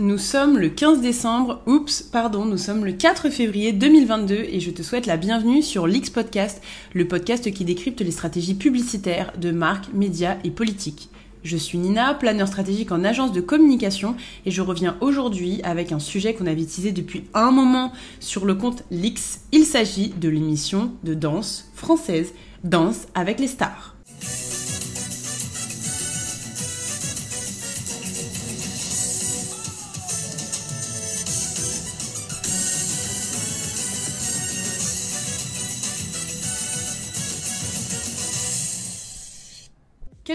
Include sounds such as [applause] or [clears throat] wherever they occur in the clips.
Nous sommes le 15 décembre, oups, pardon, nous sommes le 4 février 2022 et je te souhaite la bienvenue sur l'X Podcast, le podcast qui décrypte les stratégies publicitaires de marques, médias et politiques. Je suis Nina, planeur stratégique en agence de communication et je reviens aujourd'hui avec un sujet qu'on avait teasé depuis un moment sur le compte Lix. Il s'agit de l'émission de danse française Danse avec les stars.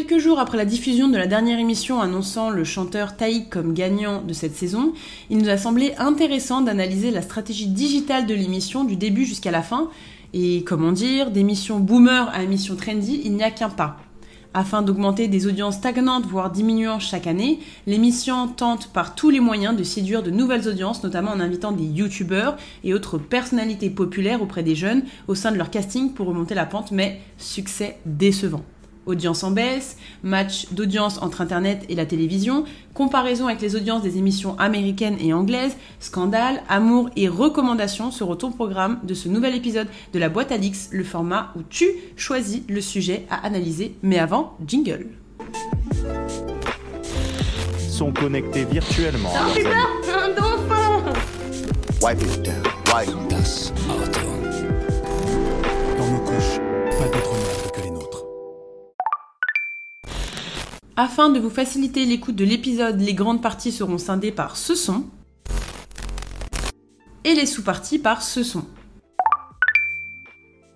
Quelques jours après la diffusion de la dernière émission annonçant le chanteur Taïk comme gagnant de cette saison, il nous a semblé intéressant d'analyser la stratégie digitale de l'émission du début jusqu'à la fin. Et comment dire, d'émission boomer à émission trendy, il n'y a qu'un pas. Afin d'augmenter des audiences stagnantes, voire diminuant chaque année, l'émission tente par tous les moyens de séduire de nouvelles audiences, notamment en invitant des youtubeurs et autres personnalités populaires auprès des jeunes au sein de leur casting pour remonter la pente, mais succès décevant audience en baisse, match d'audience entre Internet et la télévision, comparaison avec les audiences des émissions américaines et anglaises, scandale, amour et recommandations seront au programme de ce nouvel épisode de la boîte à Lix, le format où tu choisis le sujet à analyser. Mais avant, jingle. Sont connectés virtuellement. un dauphin Wipe it down. Wipe das Auto. Afin de vous faciliter l'écoute de l'épisode, les grandes parties seront scindées par ce son et les sous-parties par ce son.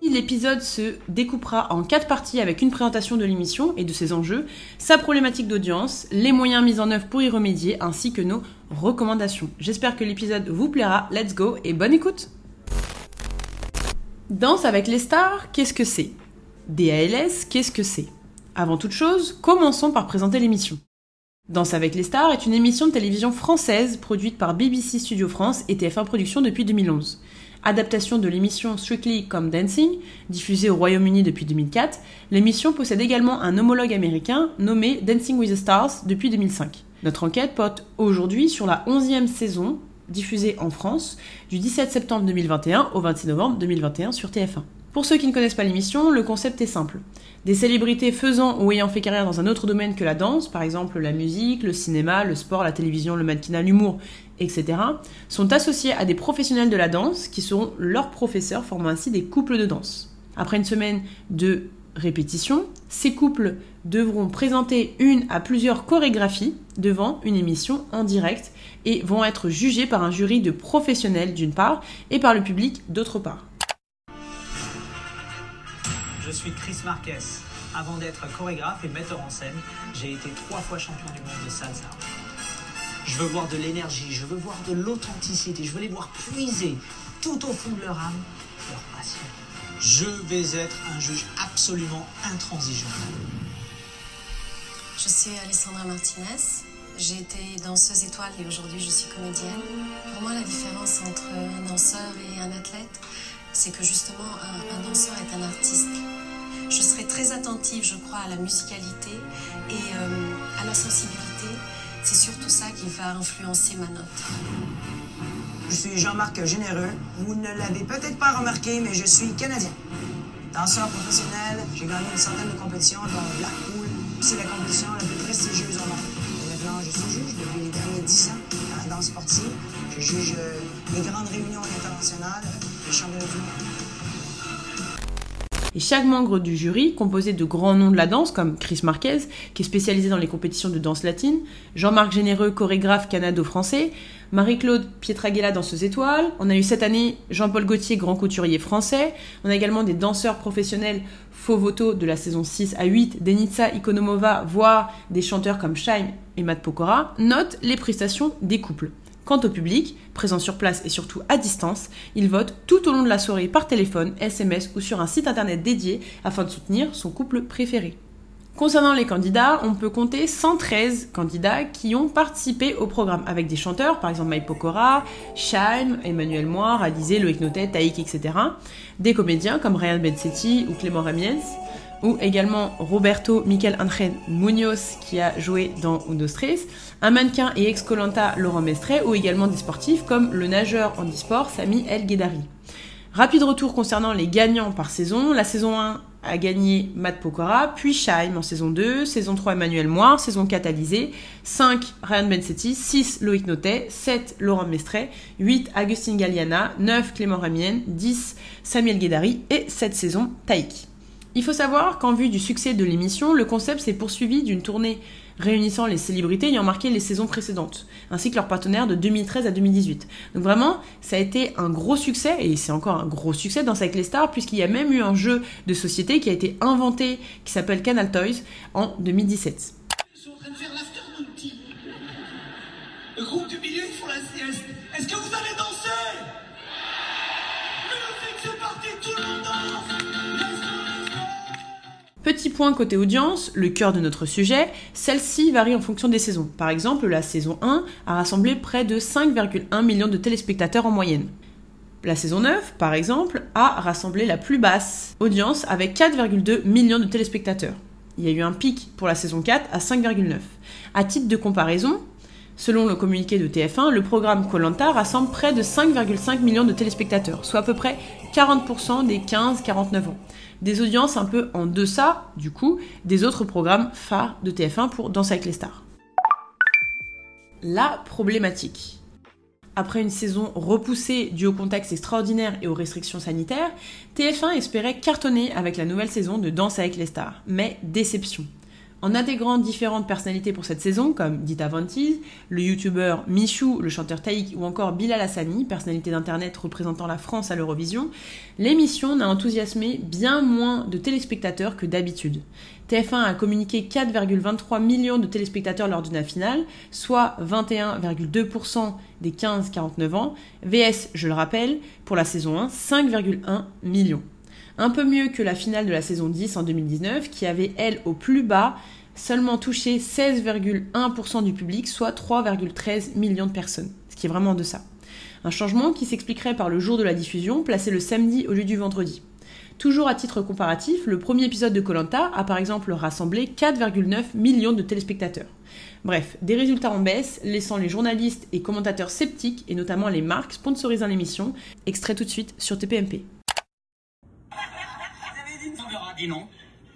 L'épisode se découpera en quatre parties avec une présentation de l'émission et de ses enjeux, sa problématique d'audience, les moyens mis en œuvre pour y remédier, ainsi que nos recommandations. J'espère que l'épisode vous plaira. Let's go et bonne écoute Danse avec les stars, qu'est-ce que c'est? DALS, qu'est-ce que c'est? Avant toute chose, commençons par présenter l'émission. Danse avec les stars est une émission de télévision française produite par BBC Studio France et TF1 Productions depuis 2011. Adaptation de l'émission Strictly Come Dancing, diffusée au Royaume-Uni depuis 2004, l'émission possède également un homologue américain nommé Dancing with the Stars depuis 2005. Notre enquête porte aujourd'hui sur la 11e saison, diffusée en France, du 17 septembre 2021 au 26 novembre 2021 sur TF1. Pour ceux qui ne connaissent pas l'émission, le concept est simple. Des célébrités faisant ou ayant fait carrière dans un autre domaine que la danse, par exemple la musique, le cinéma, le sport, la télévision, le mannequinat, l'humour, etc., sont associés à des professionnels de la danse qui seront leurs professeurs, formant ainsi des couples de danse. Après une semaine de répétition, ces couples devront présenter une à plusieurs chorégraphies devant une émission en direct et vont être jugés par un jury de professionnels d'une part et par le public d'autre part. Je suis Chris Marquez. Avant d'être chorégraphe et metteur en scène, j'ai été trois fois champion du monde de salsa. Je veux voir de l'énergie, je veux voir de l'authenticité, je veux les voir puiser tout au fond de leur âme, leur passion. Je vais être un juge absolument intransigeant. Je suis Alessandra Martinez. J'ai été danseuse étoile et aujourd'hui je suis comédienne. Pour moi, la différence entre un danseur et un athlète, c'est que justement, un, danseur est un artiste. Je serai très attentive, je crois, à la musicalité et euh, à la sensibilité. C'est surtout ça qui va influencer ma note. Je suis Jean-Marc Généreux. Vous ne l'avez peut-être pas remarqué, mais je suis canadien. Danseur professionnel, j'ai gagné une centaine de compétitions dont Blackpool. C'est la compétition la plus prestigieuse au monde. Maintenant, je suis juge depuis les derniers 10 ans en danse sportive. Je juge euh, les grandes réunions internationales, Et chaque membre du jury, composé de grands noms de la danse, comme Chris Marquez, qui est spécialisé dans les compétitions de danse latine, Jean-Marc Généreux, chorégraphe canado-français, Marie-Claude Pietraguela, danseuse étoile, on a eu cette année Jean-Paul Gaultier, grand couturier français, on a également des danseurs professionnels faux voto de la saison 6 à 8, Denitsa Ikonomova, voire des chanteurs comme Shaim et Matt Pokora, note les prestations des couples. Quant au public, présent sur place et surtout à distance, il vote tout au long de la soirée par téléphone, SMS ou sur un site internet dédié afin de soutenir son couple préféré. Concernant les candidats, on peut compter 113 candidats qui ont participé au programme avec des chanteurs, par exemple Mike Pokora, Shaim, Emmanuel Moire, Alizé, Loïc Notet, Taïk, etc. Des comédiens comme Ryan Bensetti ou Clément Ramiens, ou également Roberto Miquel Angel Munoz qui a joué dans Uno un mannequin et ex-Colanta Laurent Mestret ou également des sportifs comme le nageur handisport Sami El Guedari. Rapide retour concernant les gagnants par saison. La saison 1 a gagné Matt Pokora, puis Shaim en saison 2, saison 3 Emmanuel Moir, saison 4 Alizé, 5 Ryan Bensetti, 6 Loïc Notet, 7 Laurent Mestret, 8 Agustin Galliana, 9 Clément Ramien, 10 Samuel Guédari et cette saison Taïk. Il faut savoir qu'en vue du succès de l'émission, le concept s'est poursuivi d'une tournée réunissant les célébrités ayant marqué les saisons précédentes, ainsi que leurs partenaires de 2013 à 2018. Donc vraiment, ça a été un gros succès, et c'est encore un gros succès dans avec les puisqu'il y a même eu un jeu de société qui a été inventé, qui s'appelle Canal Toys, en 2017. Ils sont en train de faire Le groupe du milieu, font la sieste. Est-ce que vous danser Petit point côté audience, le cœur de notre sujet, celle-ci varie en fonction des saisons. Par exemple, la saison 1 a rassemblé près de 5,1 millions de téléspectateurs en moyenne. La saison 9, par exemple, a rassemblé la plus basse audience avec 4,2 millions de téléspectateurs. Il y a eu un pic pour la saison 4 à 5,9. À titre de comparaison, selon le communiqué de TF1, le programme Colanta rassemble près de 5,5 millions de téléspectateurs, soit à peu près 40% des 15-49 ans des audiences un peu en deçà, du coup, des autres programmes phares de TF1 pour Danser avec les stars. La problématique. Après une saison repoussée due au contexte extraordinaire et aux restrictions sanitaires, TF1 espérait cartonner avec la nouvelle saison de Danse avec les stars. Mais déception. En intégrant différentes personnalités pour cette saison, comme Dita Vantise, le youtubeur Michou, le chanteur Taïk ou encore Bilal Hassani, personnalité d'internet représentant la France à l'Eurovision, l'émission n'a enthousiasmé bien moins de téléspectateurs que d'habitude. TF1 a communiqué 4,23 millions de téléspectateurs lors la finale, soit 21,2% des 15-49 ans, VS, je le rappelle, pour la saison 1, 5,1 millions. Un peu mieux que la finale de la saison 10 en 2019, qui avait, elle, au plus bas, seulement touché 16,1% du public, soit 3,13 millions de personnes, ce qui est vraiment de ça. Un changement qui s'expliquerait par le jour de la diffusion, placé le samedi au lieu du vendredi. Toujours à titre comparatif, le premier épisode de Colanta a par exemple rassemblé 4,9 millions de téléspectateurs. Bref, des résultats en baisse, laissant les journalistes et commentateurs sceptiques, et notamment les marques sponsorisant l'émission, extrait tout de suite sur TPMP non.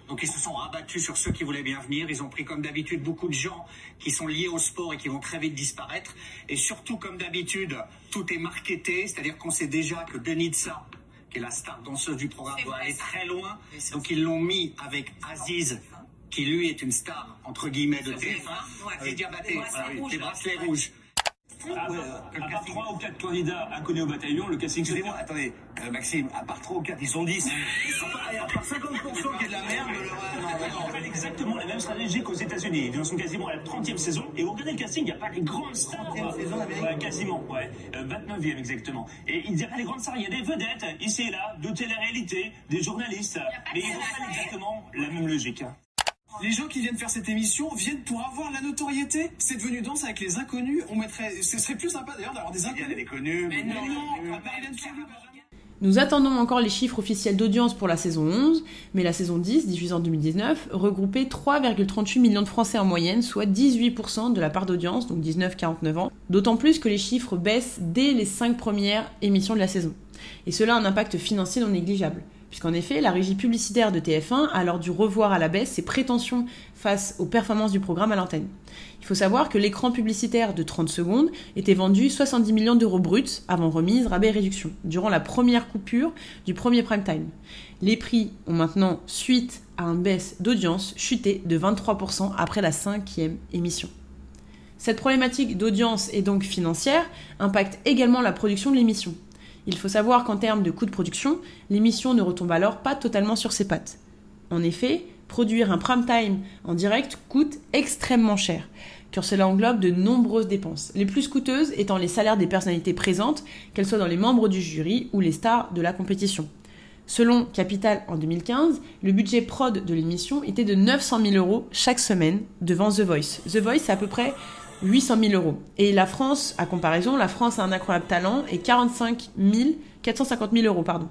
Donc ils se sont rabattus sur ceux qui voulaient bien venir. Ils ont pris comme d'habitude beaucoup de gens qui sont liés au sport et qui vont très vite disparaître. Et surtout comme d'habitude, tout est marketé, c'est-à-dire qu'on sait déjà que Denitsa, qui est la star danseuse du programme, doit aller très loin. Donc ils l'ont mis avec Aziz, qui lui est une star entre guillemets de TF1, et Diabaté, des bracelets rouges. À, part 3 ou 4 candidats inconnus au bataillon, le casting Excusez-moi, attendez, euh, Maxime, à part 3 ou 4, ils sont 10. Ils sont pas, à part 50% qui est de la merde, On fait exactement la même stratégie qu'aux États-Unis. Ils en sont quasiment à la 30e saison. Et vous regardez le casting, il n'y a pas les grandes stars. 30e saison, ouais, Quasiment, ouais. Euh, 29e exactement. Et il n'y a pas les grandes stars, il y a des vedettes, ici et là, de télé-réalité, des journalistes. Mais ils n'ont pas exactement la même logique. Les gens qui viennent faire cette émission viennent pour avoir la notoriété. C'est devenu danse avec les inconnus. On mettrait, ce serait plus sympa d'ailleurs d'avoir des inconnus. des connus. Mais non, nous attendons encore les chiffres officiels d'audience pour la saison 11, mais la saison 10, diffusée en 2019, regroupait 3,38 millions de Français en moyenne, soit 18% de la part d'audience, donc 19-49 ans, d'autant plus que les chiffres baissent dès les 5 premières émissions de la saison. Et cela a un impact financier non négligeable puisqu'en effet, la régie publicitaire de TF1 a alors dû revoir à la baisse ses prétentions face aux performances du programme à l'antenne. Il faut savoir que l'écran publicitaire de 30 secondes était vendu 70 millions d'euros bruts avant remise, rabais et réduction, durant la première coupure du premier prime time. Les prix ont maintenant, suite à une baisse d'audience, chuté de 23% après la cinquième émission. Cette problématique d'audience et donc financière impacte également la production de l'émission. Il faut savoir qu'en termes de coût de production, l'émission ne retombe alors pas totalement sur ses pattes. En effet, produire un prime time en direct coûte extrêmement cher, car cela englobe de nombreuses dépenses, les plus coûteuses étant les salaires des personnalités présentes, qu'elles soient dans les membres du jury ou les stars de la compétition. Selon Capital en 2015, le budget prod de l'émission était de 900 000 euros chaque semaine devant The Voice. The Voice, c'est à peu près 800 000 euros. Et la France, à comparaison, la France a un incroyable talent et 45 000, 450 000 euros, pardon.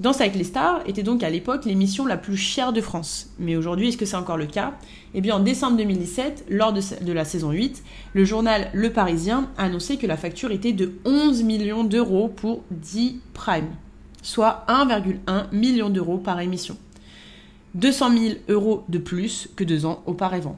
Danse avec les stars était donc à l'époque l'émission la plus chère de France. Mais aujourd'hui, est-ce que c'est encore le cas? Eh bien, en décembre 2017, lors de, de, la saison 8, le journal Le Parisien a annoncé que la facture était de 11 millions d'euros pour 10 Prime, soit 1,1 million d'euros par émission. 200 000 euros de plus que deux ans auparavant.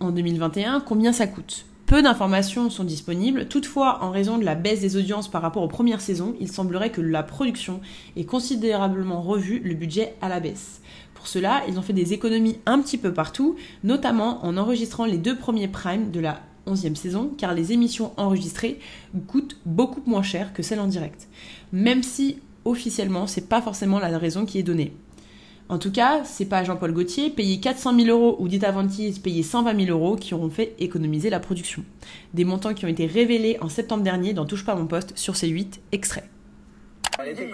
En 2021, combien ça coûte peu d'informations sont disponibles, toutefois, en raison de la baisse des audiences par rapport aux premières saisons, il semblerait que la production ait considérablement revu le budget à la baisse. Pour cela, ils ont fait des économies un petit peu partout, notamment en enregistrant les deux premiers primes de la 11e saison, car les émissions enregistrées coûtent beaucoup moins cher que celles en direct. Même si officiellement, c'est pas forcément la raison qui est donnée. En tout cas, c'est pas Jean-Paul Gaultier, payé 400 000 euros ou Dita Ventis, payé 120 000 euros, qui auront fait économiser la production. Des montants qui ont été révélés en septembre dernier dans Touche pas mon poste sur ces 8 extraits.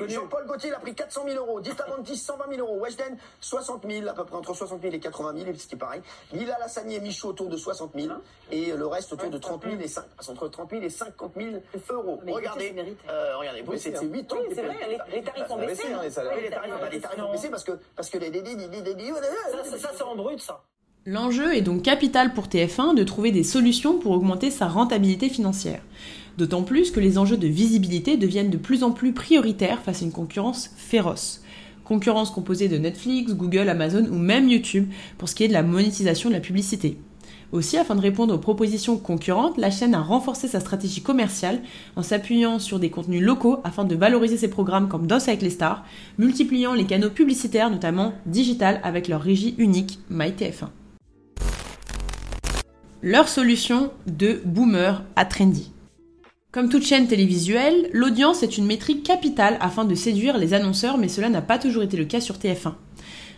Jean-Paul Gaultier, il a pris 400 000 euros. Dita Ventis, 120 000 euros. Weshden, 60 000, à peu près entre 60 000 et 80 000, ce qui est pareil. Lila Lassani et Michaud autour de 60 000. Et le reste autour de 30 000 et 5, entre 30 000 et 50 000 euros. regardez, euh, regardez, vous, c'est 8 ans. Oui, c'est vrai, les, tarifs ont baissé. Hein, les, tarifs, les tarifs ont baissé parce que, parce que les, ça, ça c'est en brut, ça. L'enjeu est donc capital pour TF1 de trouver des solutions pour augmenter sa rentabilité financière. D'autant plus que les enjeux de visibilité deviennent de plus en plus prioritaires face à une concurrence féroce. Concurrence composée de Netflix, Google, Amazon ou même YouTube pour ce qui est de la monétisation de la publicité. Aussi, afin de répondre aux propositions concurrentes, la chaîne a renforcé sa stratégie commerciale en s'appuyant sur des contenus locaux afin de valoriser ses programmes comme Danse avec les stars, multipliant les canaux publicitaires, notamment digital, avec leur régie unique MyTF1. Leur solution de boomer à trendy. Comme toute chaîne télévisuelle, l'audience est une métrique capitale afin de séduire les annonceurs, mais cela n'a pas toujours été le cas sur TF1.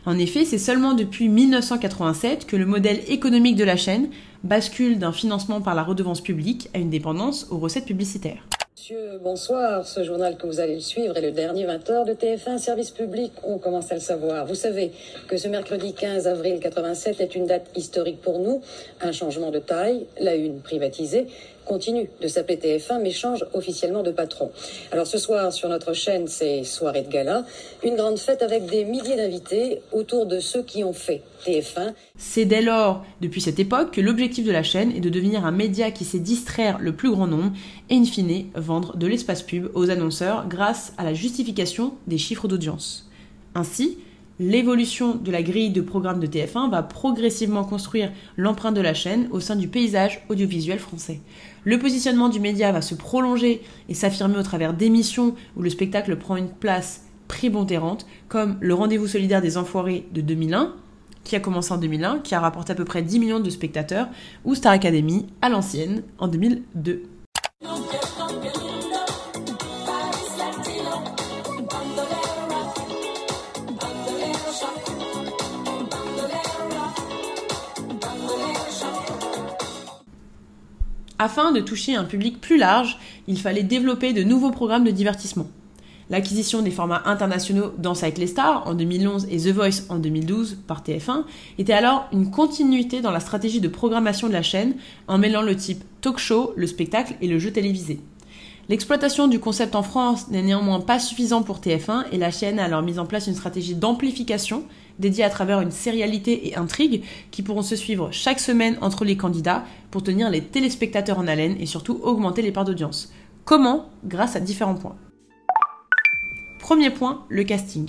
En effet, c'est seulement depuis 1987 que le modèle économique de la chaîne bascule d'un financement par la redevance publique à une dépendance aux recettes publicitaires. Monsieur, bonsoir. Ce journal que vous allez le suivre est le dernier 20h de TF1 Service Public. On commence à le savoir. Vous savez que ce mercredi 15 avril 87 est une date historique pour nous. Un changement de taille, la une privatisée, continue de s'appeler TF1 mais change officiellement de patron. Alors ce soir sur notre chaîne, c'est soirée de gala, une grande fête avec des milliers d'invités autour de ceux qui ont fait TF1. C'est dès lors, depuis cette époque, que l'objectif de la chaîne est de devenir un média qui sait distraire le plus grand nombre et in fine vendre de l'espace pub aux annonceurs grâce à la justification des chiffres d'audience. Ainsi, l'évolution de la grille de programme de TF1 va progressivement construire l'empreinte de la chaîne au sein du paysage audiovisuel français. Le positionnement du média va se prolonger et s'affirmer au travers d'émissions où le spectacle prend une place prépondérante, comme le Rendez-vous solidaire des Enfoirés de 2001, qui a commencé en 2001, qui a rapporté à peu près 10 millions de spectateurs, ou Star Academy à l'ancienne en 2002. Afin de toucher un public plus large, il fallait développer de nouveaux programmes de divertissement. L'acquisition des formats internationaux Danse avec les stars en 2011 et The Voice en 2012 par TF1 était alors une continuité dans la stratégie de programmation de la chaîne en mêlant le type talk show, le spectacle et le jeu télévisé. L'exploitation du concept en France n'est néanmoins pas suffisant pour TF1 et la chaîne a alors mis en place une stratégie d'amplification dédiée à travers une sérialité et intrigue qui pourront se suivre chaque semaine entre les candidats pour tenir les téléspectateurs en haleine et surtout augmenter les parts d'audience. Comment? Grâce à différents points. Premier point, le casting.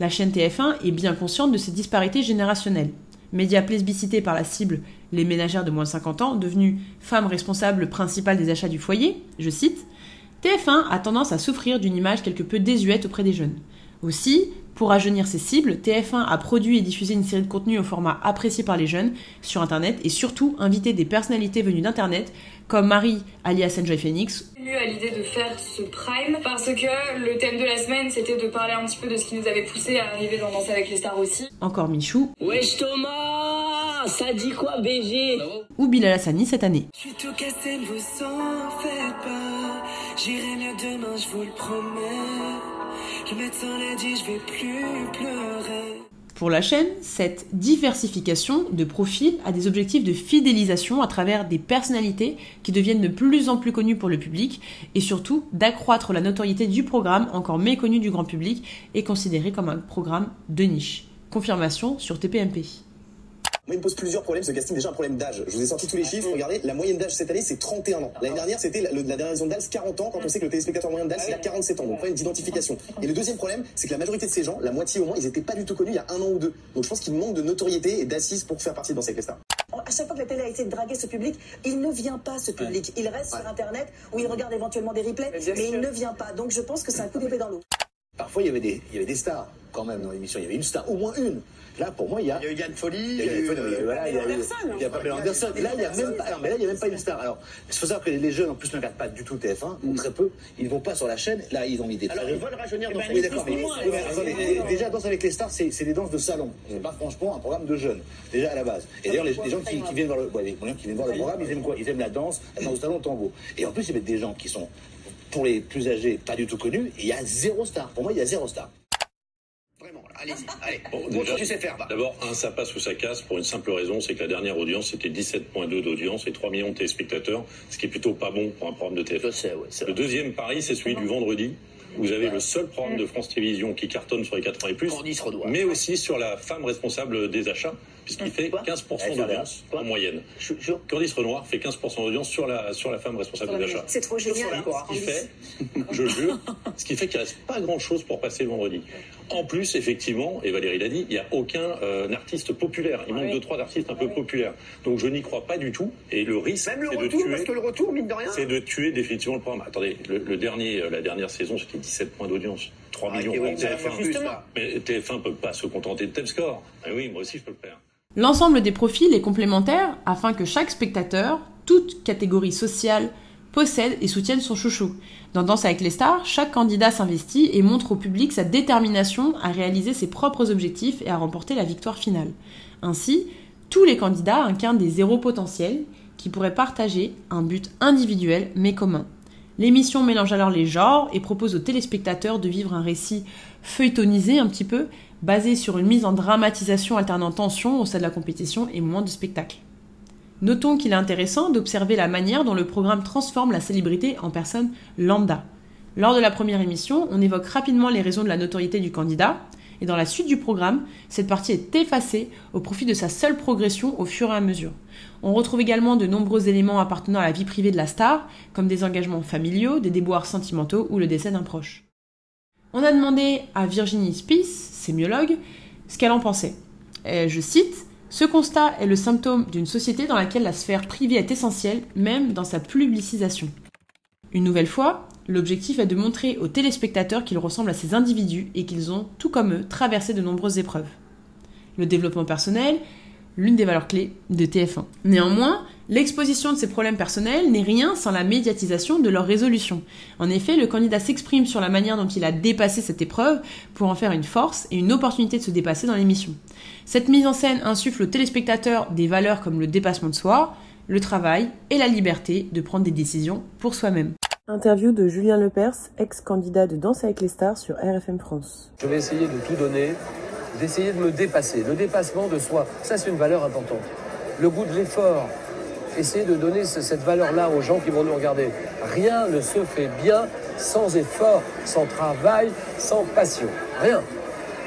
La chaîne TF1 est bien consciente de ces disparités générationnelles. Média plébiscité par la cible, les ménagères de moins de 50 ans, devenues femmes responsables principales des achats du foyer, je cite, TF1 a tendance à souffrir d'une image quelque peu désuète auprès des jeunes. Aussi, pour rajeunir ses cibles, TF1 a produit et diffusé une série de contenus au format apprécié par les jeunes sur Internet et surtout invité des personnalités venues d'Internet comme Marie alias Enjoy Phoenix. Eu à l'idée de faire ce prime parce que le thème de la semaine c'était de parler un petit peu de ce qui nous avait poussé à arriver dans Danse avec les stars aussi. Encore Michou. Wesh Thomas, ça dit quoi BG Ou Bilal Hassani cette année. Je suis tout cassé, vous en faites pas. J'irai mieux demain, je vous le promets. Pour la chaîne, cette diversification de profils a des objectifs de fidélisation à travers des personnalités qui deviennent de plus en plus connues pour le public et surtout d'accroître la notoriété du programme encore méconnu du grand public et considéré comme un programme de niche. Confirmation sur TPMP. Moi, il me pose plusieurs problèmes ce casting. Déjà, un problème d'âge. Je vous ai sorti tous les chiffres. Regardez, la moyenne d'âge cette année, c'est 31 ans. L'année dernière, c'était la, la dernière raison d'âge 40 ans, quand on sait que le téléspectateur moyen d'âge, c'est à 47 ans. Donc, problème d'identification. Et le deuxième problème, c'est que la majorité de ces gens, la moitié au moins, ils n'étaient pas du tout connus il y a un an ou deux. Donc, je pense qu'il manque de notoriété et d'assises pour faire partie avec les stars. À chaque fois que la télé a essayé de draguer ce public, il ne vient pas, ce public. Il reste sur Internet où il regarde éventuellement des replays, mais il ne vient pas. Donc, je pense que c'est un coup d'épée dans l'eau. Parfois, il y avait des, il y avait des stars quand même dans l'émission. Il y avait une star, au moins une. Là, pour moi, il y a. Il y a eu Yann Folly, il y a eu. Voilà, il y a Pamela Anderson. Là, il y a même pas. Non, mais là, il y a même pas une star. Alors, il faut savoir que les jeunes, en plus, ne regardent pas du tout TF1, ou très peu. Ils vont pas sur la chaîne. Là, ils ont mis des. Alors, ils veulent rajeunir dans Oui, d'accord. Déjà, Danse avec les stars, c'est des danses de salon. C'est pas franchement un programme de jeunes. Déjà à la base. Et d'ailleurs, les, gens qui, viennent voir le, ouais, les gens qui viennent voir le programme, ils aiment quoi Ils aiment la danse, la danse de salon, tango. Et en plus, ils mettent des gens qui sont, pour les plus âgés, pas du tout connus. Et il y a zéro star. Pour moi, il y a zéro star. Vraiment, allez-y, [laughs] allez. Bon, déjà, tu sais faire. D'abord, un, ça passe ou ça casse pour une simple raison, c'est que la dernière audience, c'était 17.2 d'audience et 3 millions de téléspectateurs, ce qui est plutôt pas bon pour un programme de TF1. Je sais, ouais, c'est Le deuxième pari, c'est celui du vendredi. Vous avez le seul programme de France Télévisions qui cartonne sur les 80 et plus, mais aussi sur la femme responsable des achats, puisqu'il fait 15% d'audience en moyenne. Candice Renoir fait 15% d'audience sur la, sur la femme responsable des achats. C'est trop génial. Ce qui fait, je le jure, [laughs] ce qui fait qu'il reste pas grand chose pour passer le vendredi. En plus, effectivement, et Valérie l'a dit, il n'y a aucun euh, artiste populaire. Il manque deux, trois artistes un peu populaires. Donc je n'y crois pas du tout. Et le risque, Même le c'est de retour, tuer. parce que le retour, mine de rien. C'est de tuer définitivement le programme. Attendez, le, le dernier, euh, la dernière saison, c'était 17 points d'audience. 3 millions et oui, pour mais TF1. justement. Mais TF1 ne peut pas se contenter de tel score. Ah oui, moi aussi, je peux le faire. L'ensemble des profils est complémentaire afin que chaque spectateur, toute catégorie sociale, possède et soutienne son chouchou. Dans Danse avec les stars, chaque candidat s'investit et montre au public sa détermination à réaliser ses propres objectifs et à remporter la victoire finale. Ainsi, tous les candidats incarnent des zéros potentiels qui pourraient partager un but individuel mais commun. L'émission mélange alors les genres et propose aux téléspectateurs de vivre un récit feuilletonisé un petit peu, basé sur une mise en dramatisation alternant tension au sein de la compétition et moins de spectacle. Notons qu'il est intéressant d'observer la manière dont le programme transforme la célébrité en personne lambda. Lors de la première émission, on évoque rapidement les raisons de la notoriété du candidat, et dans la suite du programme, cette partie est effacée au profit de sa seule progression au fur et à mesure. On retrouve également de nombreux éléments appartenant à la vie privée de la star, comme des engagements familiaux, des déboires sentimentaux ou le décès d'un proche. On a demandé à Virginie Spies, ce qu'elle en pensait. Je cite Ce constat est le symptôme d'une société dans laquelle la sphère privée est essentielle, même dans sa publicisation. Une nouvelle fois, l'objectif est de montrer aux téléspectateurs qu'ils ressemblent à ces individus et qu'ils ont, tout comme eux, traversé de nombreuses épreuves. Le développement personnel, l'une des valeurs clés de TF1. Néanmoins, l'exposition de ces problèmes personnels n'est rien sans la médiatisation de leur résolution. En effet, le candidat s'exprime sur la manière dont il a dépassé cette épreuve pour en faire une force et une opportunité de se dépasser dans l'émission. Cette mise en scène insuffle aux téléspectateurs des valeurs comme le dépassement de soi, le travail et la liberté de prendre des décisions pour soi-même. Interview de Julien Lepers, ex-candidat de Danse avec les stars sur RFM France. Je vais essayer de tout donner, d'essayer de me dépasser. Le dépassement de soi, ça c'est une valeur importante. Le goût de l'effort, essayer de donner ce- cette valeur-là aux gens qui vont nous regarder. Rien ne se fait bien sans effort, sans travail, sans passion. Rien.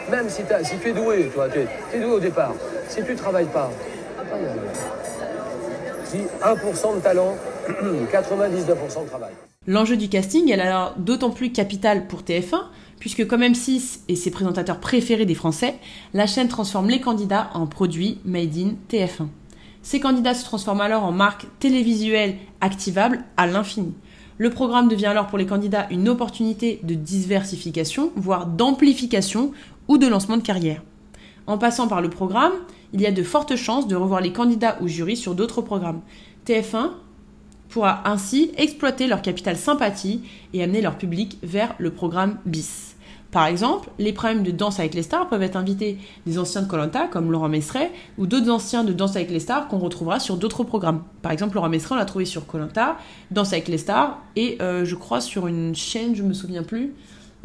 Même si, tu es doué, toi, tu es, doué au départ. Si tu ne travailles pas. Si 1% de talent, [clears throat] 99% de travail. L'enjeu du casting est alors d'autant plus capital pour TF1, puisque comme M6 et ses présentateurs préférés des Français, la chaîne transforme les candidats en produits made in TF1. Ces candidats se transforment alors en marques télévisuelles activables à l'infini. Le programme devient alors pour les candidats une opportunité de diversification, voire d'amplification ou de lancement de carrière. En passant par le programme, il y a de fortes chances de revoir les candidats ou jurys sur d'autres programmes. TF1 pourra ainsi exploiter leur capital sympathie et amener leur public vers le programme BIS. Par exemple, les primes de Danse avec les stars peuvent être invités des anciens de Colanta comme Laurent Mestret ou d'autres anciens de Danse avec les stars qu'on retrouvera sur d'autres programmes. Par exemple, Laurent Mestret, on l'a trouvé sur Colanta, Danse avec les stars et euh, je crois sur une chaîne, je me souviens plus,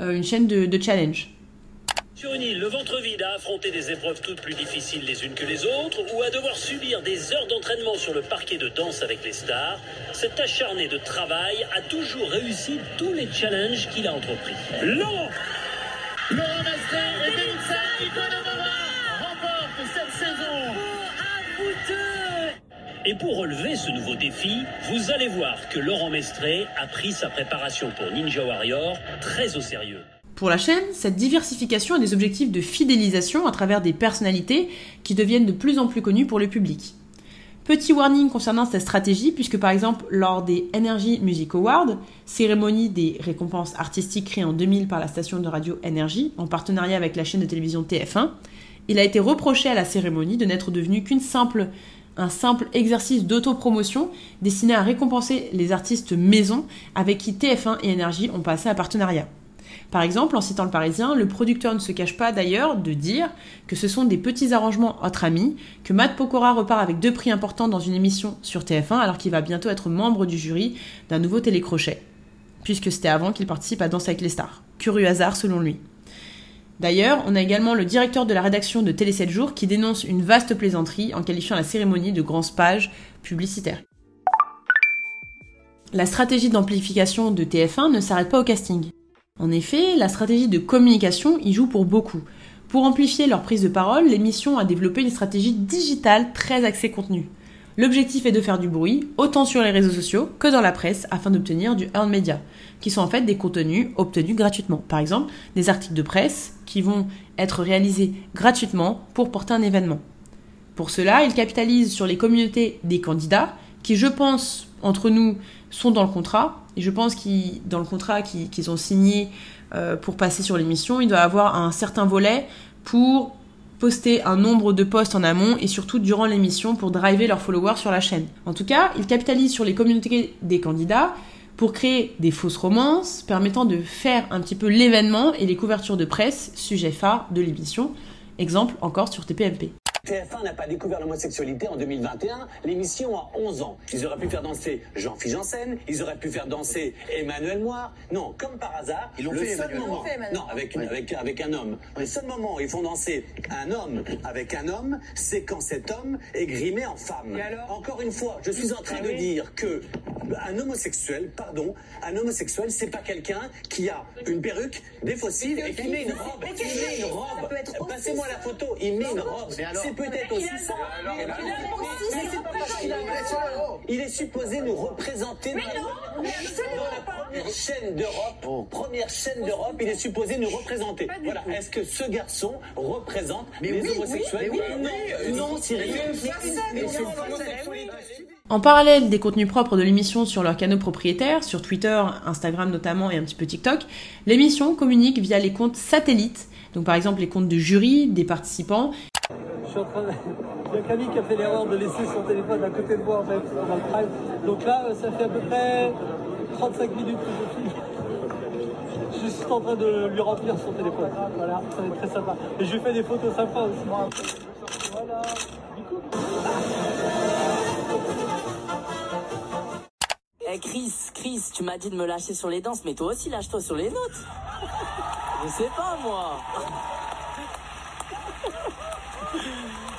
euh, une chaîne de, de challenge. Sur une île, le ventre vide, à affronter des épreuves toutes plus difficiles les unes que les autres, ou à devoir subir des heures d'entraînement sur le parquet de danse avec les stars, cet acharné de travail a toujours réussi tous les challenges qu'il a entrepris. Laurent Laurent Mestre et remportent cette saison. Et pour relever ce nouveau défi, vous allez voir que Laurent Mestré a pris sa préparation pour Ninja Warrior très au sérieux. Pour la chaîne, cette diversification a des objectifs de fidélisation à travers des personnalités qui deviennent de plus en plus connues pour le public. Petit warning concernant cette stratégie, puisque par exemple lors des Energy Music Awards, cérémonie des récompenses artistiques créée en 2000 par la station de radio Energy, en partenariat avec la chaîne de télévision TF1, il a été reproché à la cérémonie de n'être devenu qu'une simple un simple exercice d'autopromotion destiné à récompenser les artistes maison avec qui TF1 et Energy ont passé un partenariat. Par exemple, en citant le Parisien, le producteur ne se cache pas d'ailleurs de dire que ce sont des petits arrangements entre amis, que Matt Pokora repart avec deux prix importants dans une émission sur TF1 alors qu'il va bientôt être membre du jury d'un nouveau télécrochet, puisque c'était avant qu'il participe à Danse avec les stars. Curieux hasard selon lui. D'ailleurs, on a également le directeur de la rédaction de Télé 7 jours qui dénonce une vaste plaisanterie en qualifiant la cérémonie de grand spage publicitaire. La stratégie d'amplification de TF1 ne s'arrête pas au casting. En effet, la stratégie de communication y joue pour beaucoup. Pour amplifier leur prise de parole, l'émission a développé une stratégie digitale très axée contenu. L'objectif est de faire du bruit, autant sur les réseaux sociaux que dans la presse, afin d'obtenir du earned media, qui sont en fait des contenus obtenus gratuitement. Par exemple, des articles de presse qui vont être réalisés gratuitement pour porter un événement. Pour cela, ils capitalisent sur les communautés des candidats, qui, je pense, entre nous, sont dans le contrat. Et je pense qu'ils, dans le contrat qu'ils ont signé euh, pour passer sur l'émission, il doit avoir un certain volet pour poster un nombre de posts en amont et surtout durant l'émission pour driver leurs followers sur la chaîne. En tout cas, ils capitalisent sur les communautés des candidats pour créer des fausses romances permettant de faire un petit peu l'événement et les couvertures de presse, sujet phare de l'émission. Exemple encore sur TPMP. TF1 n'a pas découvert l'homosexualité en 2021. L'émission a 11 ans. Ils auraient pu faire danser Jean-Philippe Janssen, ils auraient pu faire danser Emmanuel Moir. Non, comme par hasard, ils l'ont le fait, seul Emmanuel. moment, fait, non, avec, une- avec, avec un homme. Le seul moment où ils font danser un homme avec un homme, c'est quand cet homme est grimé en femme. Encore une fois, je suis en train de dire que un homosexuel, pardon, un homosexuel, c'est pas quelqu'un qui a une perruque, des fossiles et qui met une robe. Il met une robe. Passez-moi la photo. Il met une robe. C'est peut-être aussi ça. Mais c'est pas parce qu'il a une robe. Il est supposé nous représenter dans la- dans la première chaîne d'Europe. Première chaîne d'Europe, il est supposé nous représenter. Voilà. Est-ce que ce garçon représente les homosexuels oui, Non, oui, non, Cyril. En parallèle des contenus propres de l'émission sur leurs canaux propriétaires, sur Twitter, Instagram notamment et un petit peu TikTok, l'émission communique via les comptes satellites, donc par exemple les comptes de jury, des participants, Je suis en train de... Il y a Camille qui a fait l'erreur de laisser son téléphone à côté de moi en fait, dans le prime. Donc là, euh, ça fait à peu près 35 minutes que je filme. Je suis juste en train de lui remplir son téléphone. Voilà, ça va être très sympa. Et je lui fais des photos sympas aussi. Voilà. Coup. Eh Chris, Chris, tu m'as dit de me lâcher sur les danses, mais toi aussi lâche-toi sur les notes. Je sais pas moi.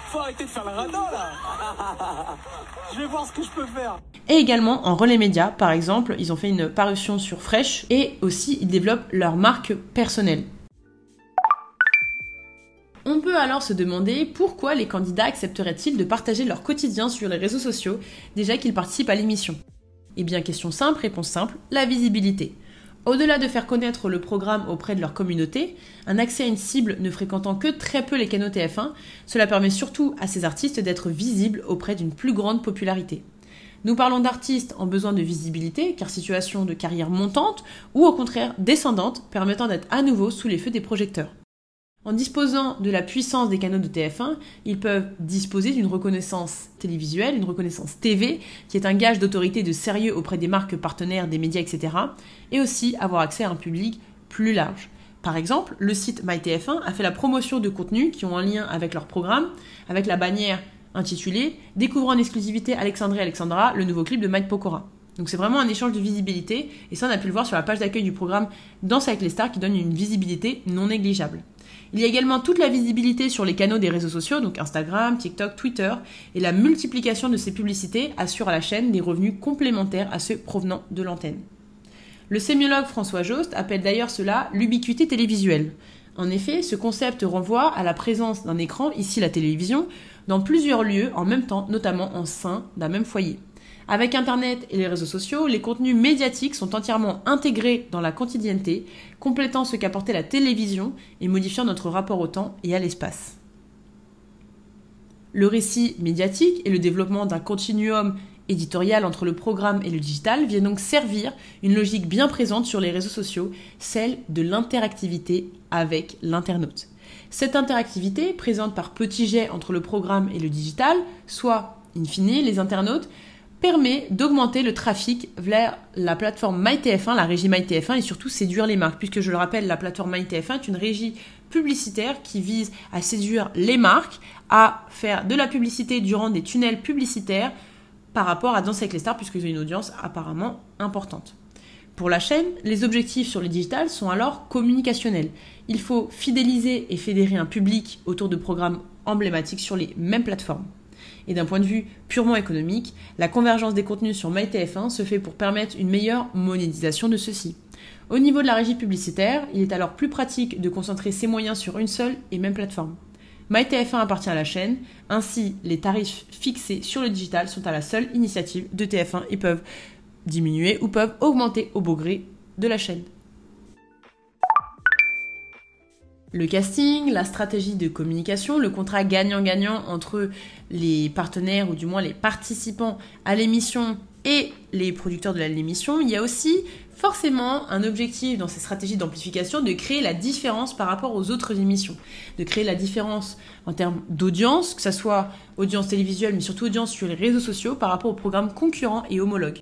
Faut arrêter de faire le radin là. [laughs] Je vais voir ce que je peux faire. et également en relais média, par exemple, ils ont fait une parution sur Fresh et aussi ils développent leur marque personnelle. On peut alors se demander pourquoi les candidats accepteraient-ils de partager leur quotidien sur les réseaux sociaux déjà qu'ils participent à l'émission? Eh bien, question simple, réponse simple, la visibilité. Au-delà de faire connaître le programme auprès de leur communauté, un accès à une cible ne fréquentant que très peu les canaux TF1, cela permet surtout à ces artistes d'être visibles auprès d'une plus grande popularité. Nous parlons d'artistes en besoin de visibilité, car situation de carrière montante, ou au contraire descendante, permettant d'être à nouveau sous les feux des projecteurs. En disposant de la puissance des canaux de TF1, ils peuvent disposer d'une reconnaissance télévisuelle, une reconnaissance TV, qui est un gage d'autorité de sérieux auprès des marques partenaires, des médias, etc. Et aussi avoir accès à un public plus large. Par exemple, le site MyTF1 a fait la promotion de contenus qui ont un lien avec leur programme, avec la bannière intitulée Découvrons en exclusivité Alexandre et Alexandra, le nouveau clip de Mike Pokora. Donc c'est vraiment un échange de visibilité, et ça on a pu le voir sur la page d'accueil du programme Danse avec les stars qui donne une visibilité non négligeable. Il y a également toute la visibilité sur les canaux des réseaux sociaux, donc Instagram, TikTok, Twitter, et la multiplication de ces publicités assure à la chaîne des revenus complémentaires à ceux provenant de l'antenne. Le sémiologue François Jost appelle d'ailleurs cela l'ubiquité télévisuelle. En effet, ce concept renvoie à la présence d'un écran, ici la télévision, dans plusieurs lieux en même temps, notamment en sein d'un même foyer. Avec Internet et les réseaux sociaux, les contenus médiatiques sont entièrement intégrés dans la quotidienneté, complétant ce qu'apportait la télévision et modifiant notre rapport au temps et à l'espace. Le récit médiatique et le développement d'un continuum éditorial entre le programme et le digital viennent donc servir une logique bien présente sur les réseaux sociaux, celle de l'interactivité avec l'internaute. Cette interactivité, présente par petits jets entre le programme et le digital, soit, in fine, les internautes, permet d'augmenter le trafic vers la plateforme MyTF1, la régie MyTF1, et surtout séduire les marques, puisque je le rappelle, la plateforme MyTF1 est une régie publicitaire qui vise à séduire les marques, à faire de la publicité durant des tunnels publicitaires par rapport à Danse avec les stars, puisqu'ils ont une audience apparemment importante. Pour la chaîne, les objectifs sur le digital sont alors communicationnels. Il faut fidéliser et fédérer un public autour de programmes emblématiques sur les mêmes plateformes. Et d'un point de vue purement économique, la convergence des contenus sur MyTF1 se fait pour permettre une meilleure monétisation de ceux-ci. Au niveau de la régie publicitaire, il est alors plus pratique de concentrer ses moyens sur une seule et même plateforme. MyTF1 appartient à la chaîne, ainsi les tarifs fixés sur le digital sont à la seule initiative de TF1 et peuvent diminuer ou peuvent augmenter au beau gré de la chaîne. Le casting, la stratégie de communication, le contrat gagnant-gagnant entre les partenaires ou du moins les participants à l'émission et les producteurs de l'émission. Il y a aussi forcément un objectif dans ces stratégies d'amplification de créer la différence par rapport aux autres émissions, de créer la différence en termes d'audience, que ce soit audience télévisuelle mais surtout audience sur les réseaux sociaux par rapport aux programmes concurrents et homologues.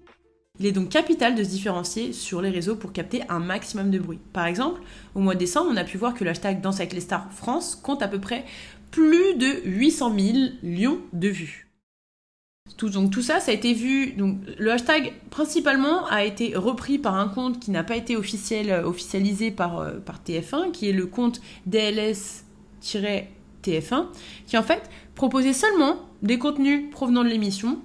Il est donc capital de se différencier sur les réseaux pour capter un maximum de bruit. Par exemple, au mois de décembre, on a pu voir que le hashtag Danse avec les stars France compte à peu près plus de 800 000 lions de vues. Tout, donc tout ça, ça a été vu. Le hashtag principalement a été repris par un compte qui n'a pas été euh, officialisé par, euh, par TF1, qui est le compte DLS-TF1, qui en fait proposait seulement des contenus provenant de l'émission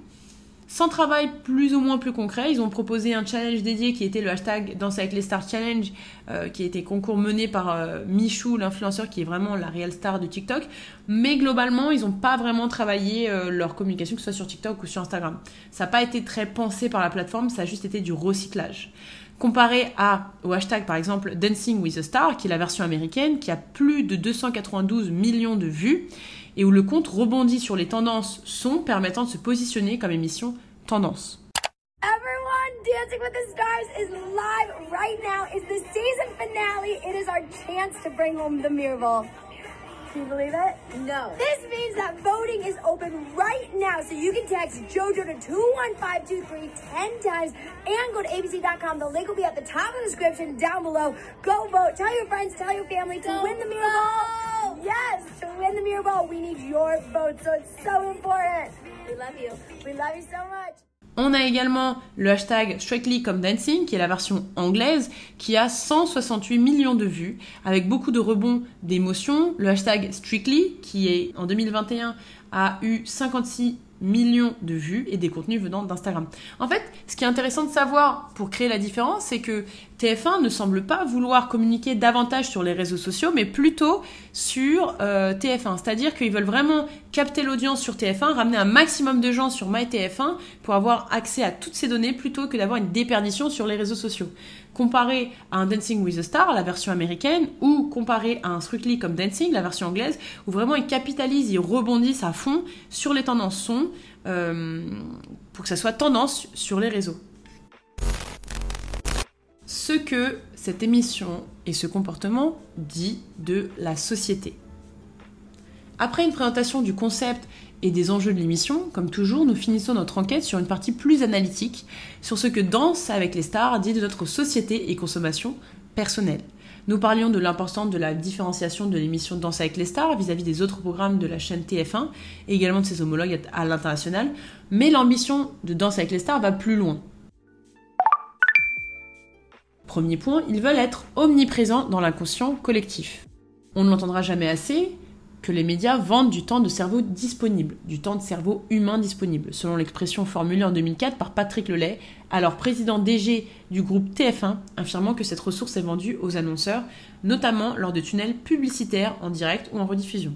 sans travail plus ou moins plus concret, ils ont proposé un challenge dédié qui était le hashtag Danse avec les stars challenge, euh, qui était concours mené par euh, Michou, l'influenceur qui est vraiment la réelle star de TikTok. Mais globalement, ils n'ont pas vraiment travaillé euh, leur communication, que ce soit sur TikTok ou sur Instagram. Ça n'a pas été très pensé par la plateforme, ça a juste été du recyclage. Comparé à, au hashtag par exemple Dancing with a Star, qui est la version américaine, qui a plus de 292 millions de vues, et où le compte rebondit sur les tendances son permettant de se positionner comme émission tendance. Everyone, Dancing with the Stars is live right now. It's the season finale. It is our chance to bring home the ball. Can you believe it? No. This means that voting is open right now, so you can text JoJo to 21523 10 times and go to abc.com. The link will be at the top of the description down below. Go vote. Tell your friends, tell your family to go win the mirror ball. Yes, to win the mirror ball, we need your vote, so it's so important. We love you. We love you so much. On a également le hashtag Strictly qui est la version anglaise, qui a 168 millions de vues, avec beaucoup de rebonds d'émotions. Le hashtag Strictly, qui est en 2021 a eu 56 millions de vues et des contenus venant d'Instagram. En fait, ce qui est intéressant de savoir pour créer la différence, c'est que TF1 ne semble pas vouloir communiquer davantage sur les réseaux sociaux, mais plutôt sur euh, TF1. C'est-à-dire qu'ils veulent vraiment capter l'audience sur TF1, ramener un maximum de gens sur MyTF1 pour avoir accès à toutes ces données plutôt que d'avoir une déperdition sur les réseaux sociaux. Comparé à un Dancing with a Star, la version américaine, ou comparé à un Strictly comme Dancing, la version anglaise, où vraiment ils capitalisent, ils rebondissent à fond sur les tendances son euh, pour que ça soit tendance sur les réseaux ce que cette émission et ce comportement dit de la société. Après une présentation du concept et des enjeux de l'émission, comme toujours, nous finissons notre enquête sur une partie plus analytique, sur ce que Danse avec les stars dit de notre société et consommation personnelle. Nous parlions de l'importance de la différenciation de l'émission Danse avec les stars vis-à-vis des autres programmes de la chaîne TF1 et également de ses homologues à l'international, mais l'ambition de Danse avec les stars va plus loin. Premier point, ils veulent être omniprésents dans l'inconscient collectif. On ne l'entendra jamais assez que les médias vendent du temps de cerveau disponible, du temps de cerveau humain disponible, selon l'expression formulée en 2004 par Patrick Lelay, alors président DG du groupe TF1, affirmant que cette ressource est vendue aux annonceurs, notamment lors de tunnels publicitaires en direct ou en rediffusion.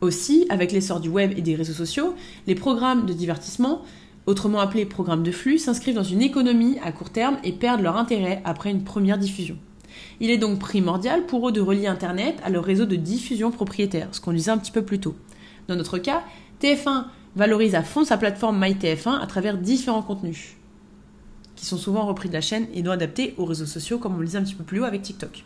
Aussi, avec l'essor du web et des réseaux sociaux, les programmes de divertissement, autrement appelés programmes de flux, s'inscrivent dans une économie à court terme et perdent leur intérêt après une première diffusion. Il est donc primordial pour eux de relier Internet à leur réseau de diffusion propriétaire, ce qu'on disait un petit peu plus tôt. Dans notre cas, TF1 valorise à fond sa plateforme MyTF1 à travers différents contenus, qui sont souvent repris de la chaîne et non adaptés aux réseaux sociaux, comme on le disait un petit peu plus haut avec TikTok.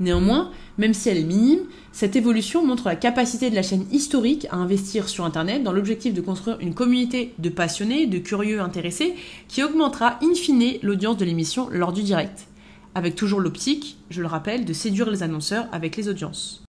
Néanmoins, même si elle est minime, cette évolution montre la capacité de la chaîne historique à investir sur Internet dans l'objectif de construire une communauté de passionnés, de curieux intéressés, qui augmentera in fine l'audience de l'émission lors du direct avec toujours l'optique, je le rappelle, de séduire les annonceurs avec les audiences.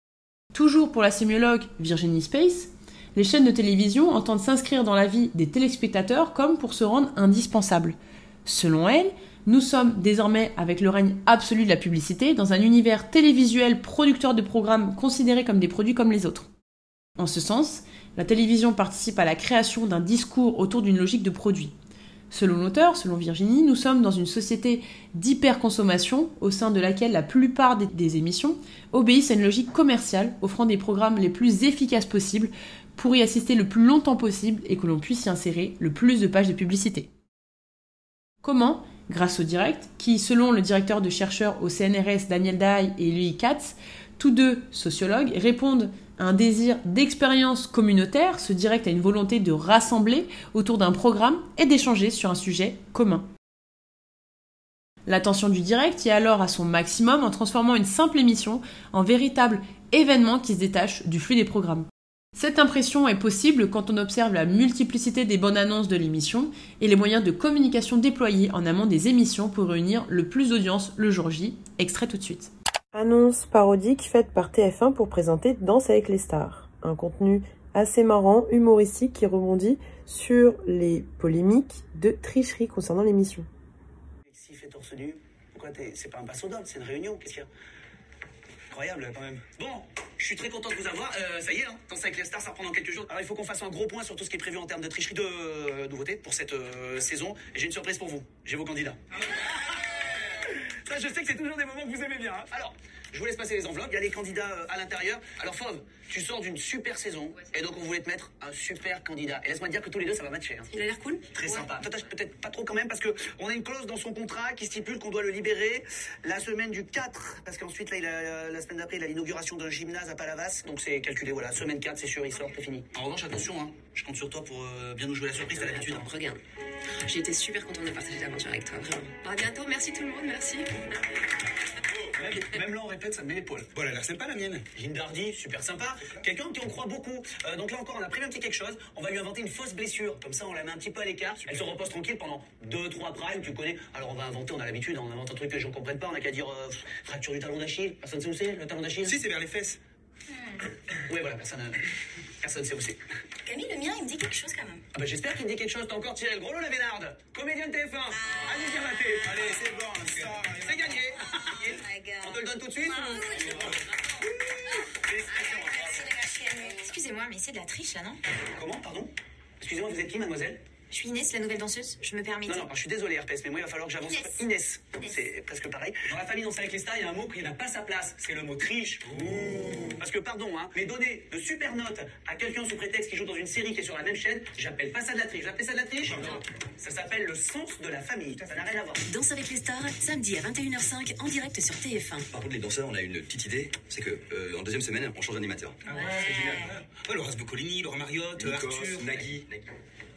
Toujours pour la sémiologue Virginie Space, les chaînes de télévision entendent s'inscrire dans la vie des téléspectateurs comme pour se rendre indispensables. Selon elle, nous sommes désormais, avec le règne absolu de la publicité, dans un univers télévisuel producteur de programmes considérés comme des produits comme les autres. En ce sens, la télévision participe à la création d'un discours autour d'une logique de produit. Selon l'auteur, selon Virginie, nous sommes dans une société d'hyperconsommation au sein de laquelle la plupart des, émissions obéissent à une logique commerciale offrant des programmes les plus efficaces possibles pour y assister le plus longtemps possible et que l'on puisse y insérer le plus de pages de publicité. Comment Grâce au direct, qui, selon le directeur de chercheurs au CNRS Daniel Dai et Louis Katz, tous deux sociologues, répondent un désir d'expérience communautaire, ce direct a une volonté de rassembler autour d'un programme et d'échanger sur un sujet commun. L'attention du direct est alors à son maximum en transformant une simple émission en véritable événement qui se détache du flux des programmes. Cette impression est possible quand on observe la multiplicité des bonnes annonces de l'émission et les moyens de communication déployés en amont des émissions pour réunir le plus d'audience le jour J. Extrait tout de suite. Annonce parodique faite par TF1 pour présenter Danse avec les stars. Un contenu assez marrant, humoristique qui rebondit sur les polémiques de tricherie concernant l'émission. Si fait torse nu, pourquoi c'est pas un passo c'est une réunion, qu'est-ce qu'il y a? Incroyable quand même. Bon, je suis très content de vous avoir. Euh, ça y est, hein, Danse avec les stars, ça reprend dans quelques jours. Alors il faut qu'on fasse un gros point sur tout ce qui est prévu en termes de tricherie de euh, nouveautés pour cette euh, saison. J'ai une surprise pour vous. J'ai vos candidats. Je sais que c'est toujours des moments que vous aimez bien. Hein. Alors, je vous laisse passer les enveloppes. Il y a les candidats euh, à l'intérieur. Alors, Fauve, tu sors d'une super saison. Et donc, on voulait te mettre un super candidat. Et laisse-moi dire que tous les deux, ça va matcher. Hein. Il a l'air cool. Très sympa. Toi, peut-être pas trop quand même, parce que on a une clause dans son contrat qui stipule qu'on doit le libérer la semaine du 4. Parce qu'ensuite, là, il a, la semaine d'après, il a l'inauguration d'un gymnase à Palavas. Donc, c'est calculé, voilà. Semaine 4, c'est sûr, il sort, c'est fini. En revanche, attention, hein. Je compte sur toi pour euh, bien nous jouer la surprise, t'as l'habitude. Hein. Regarde. J'ai été super contente de partager l'aventure avec toi, vraiment. À bientôt, merci tout le monde, merci. Même, là, on répète, ça me met l'épaule. Voilà, là, c'est pas la mienne. Gindardi, super sympa. Quelqu'un qui on croit beaucoup. Euh, donc là encore, on a prévu un petit quelque chose. On va lui inventer une fausse blessure. Comme ça, on la met un petit peu à l'écart. Elle se repose tranquille pendant 2-3 primes, tu connais. Alors on va inventer, on a l'habitude, on invente un truc que les gens comprennent pas. On a qu'à dire euh, fracture du talon d'Achille. Personne ne sait où c'est, le talon d'Achille? Si, c'est vers les fesses. Oui, voilà, personne ne personne sait où c'est. Camille, le mien, il me dit quelque chose quand même. Ah bah j'espère qu'il me dit quelque chose. T'as encore tiré le gros lot, la Vénarde. Comédienne TF1. Ah. Allez, viens Allez, c'est bon, ça. C'est gagné. Oh [laughs] on te le donne tout de suite Excusez-moi, mais c'est de la triche là, non? Comment, pardon? Excusez-moi, vous êtes qui, mademoiselle? Je suis Inès, la nouvelle danseuse. Je me permets. Non, non, je suis désolé, RPS, mais moi, il va falloir que j'avance. Inès. C'est presque pareil. Dans la famille Danse avec les stars, il y a un mot qui n'a pas sa place. C'est le mot triche. Parce que, pardon, hein, mais donner de super notes à quelqu'un sous prétexte qu'il joue dans une série qui est sur la même chaîne, j'appelle pas ça de la triche. J'appelle ça de la triche Ça s'appelle le sens de la famille. Ça n'a rien à voir. Danse avec les stars, samedi à 21h05 en direct sur TF1. Par contre, les danseurs, on a une petite idée. C'est que, euh, en deuxième semaine, on change d'animateur. Ah ouais, c'est génial. Ouais, Laurence Boccolini, Laura Mariotte, Arthur, Nagui.